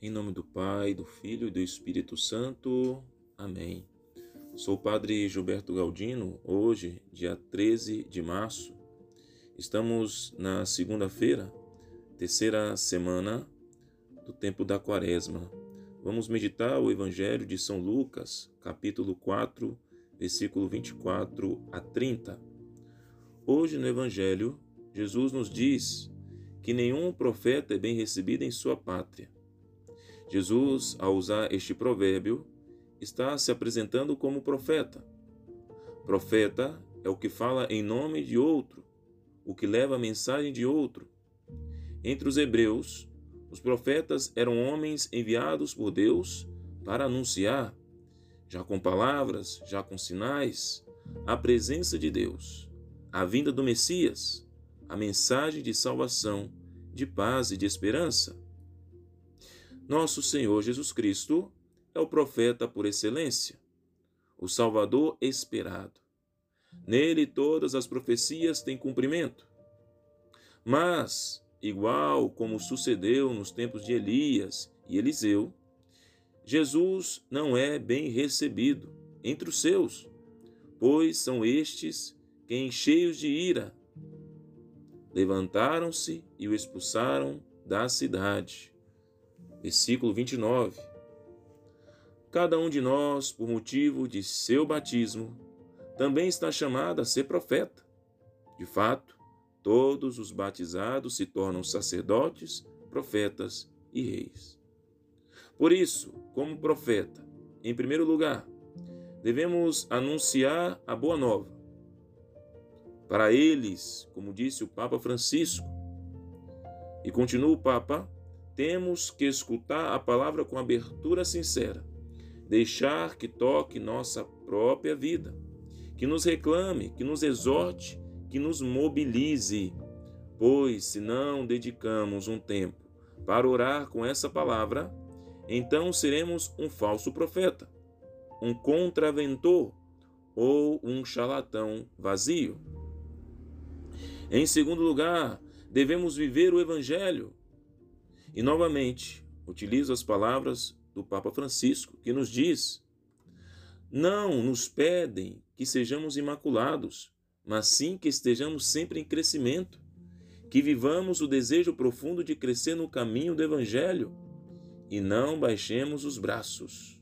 Em nome do Pai, do Filho e do Espírito Santo. Amém. Sou o Padre Gilberto Galdino. Hoje, dia 13 de março, estamos na segunda-feira, terceira semana do tempo da Quaresma. Vamos meditar o Evangelho de São Lucas, capítulo 4, versículo 24 a 30. Hoje no Evangelho, Jesus nos diz que nenhum profeta é bem recebido em sua pátria. Jesus, ao usar este provérbio, está se apresentando como profeta. Profeta é o que fala em nome de outro, o que leva a mensagem de outro. Entre os hebreus, os profetas eram homens enviados por Deus para anunciar, já com palavras, já com sinais, a presença de Deus, a vinda do Messias, a mensagem de salvação, de paz e de esperança. Nosso Senhor Jesus Cristo é o profeta por excelência, o Salvador esperado. Nele todas as profecias têm cumprimento. Mas, igual como sucedeu nos tempos de Elias e Eliseu, Jesus não é bem recebido entre os seus, pois são estes quem, cheios de ira, levantaram-se e o expulsaram da cidade. Versículo 29. Cada um de nós, por motivo de seu batismo, também está chamado a ser profeta. De fato, todos os batizados se tornam sacerdotes, profetas e reis. Por isso, como profeta, em primeiro lugar, devemos anunciar a boa nova. Para eles, como disse o Papa Francisco, e continua o Papa, temos que escutar a palavra com abertura sincera, deixar que toque nossa própria vida, que nos reclame, que nos exorte, que nos mobilize, pois se não dedicamos um tempo para orar com essa palavra, então seremos um falso profeta, um contraventor ou um charlatão vazio. Em segundo lugar, devemos viver o Evangelho, e novamente, utilizo as palavras do Papa Francisco, que nos diz: Não nos pedem que sejamos imaculados, mas sim que estejamos sempre em crescimento, que vivamos o desejo profundo de crescer no caminho do Evangelho e não baixemos os braços.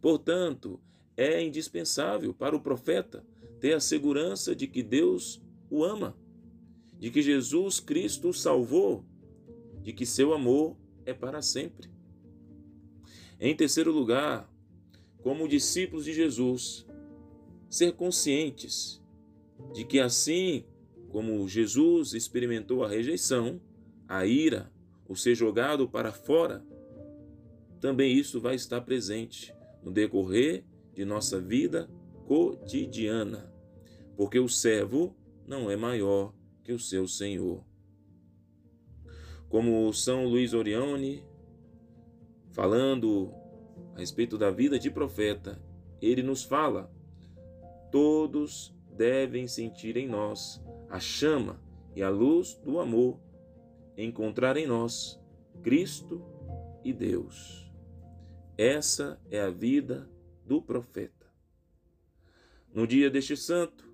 Portanto, é indispensável para o profeta ter a segurança de que Deus o ama, de que Jesus Cristo o salvou de que seu amor é para sempre. Em terceiro lugar, como discípulos de Jesus, ser conscientes de que assim como Jesus experimentou a rejeição, a ira, o ser jogado para fora, também isso vai estar presente no decorrer de nossa vida cotidiana, porque o servo não é maior que o seu Senhor como São Luís Orione, falando a respeito da vida de profeta, ele nos fala: todos devem sentir em nós a chama e a luz do amor, encontrar em nós Cristo e Deus. Essa é a vida do profeta. No dia deste santo,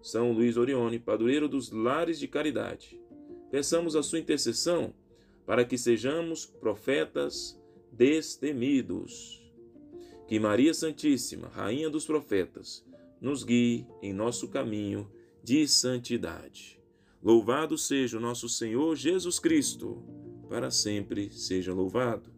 São Luís Orione, padroeiro dos lares de caridade, Peçamos a sua intercessão para que sejamos profetas destemidos. Que Maria Santíssima, Rainha dos Profetas, nos guie em nosso caminho de santidade. Louvado seja o nosso Senhor Jesus Cristo, para sempre seja louvado.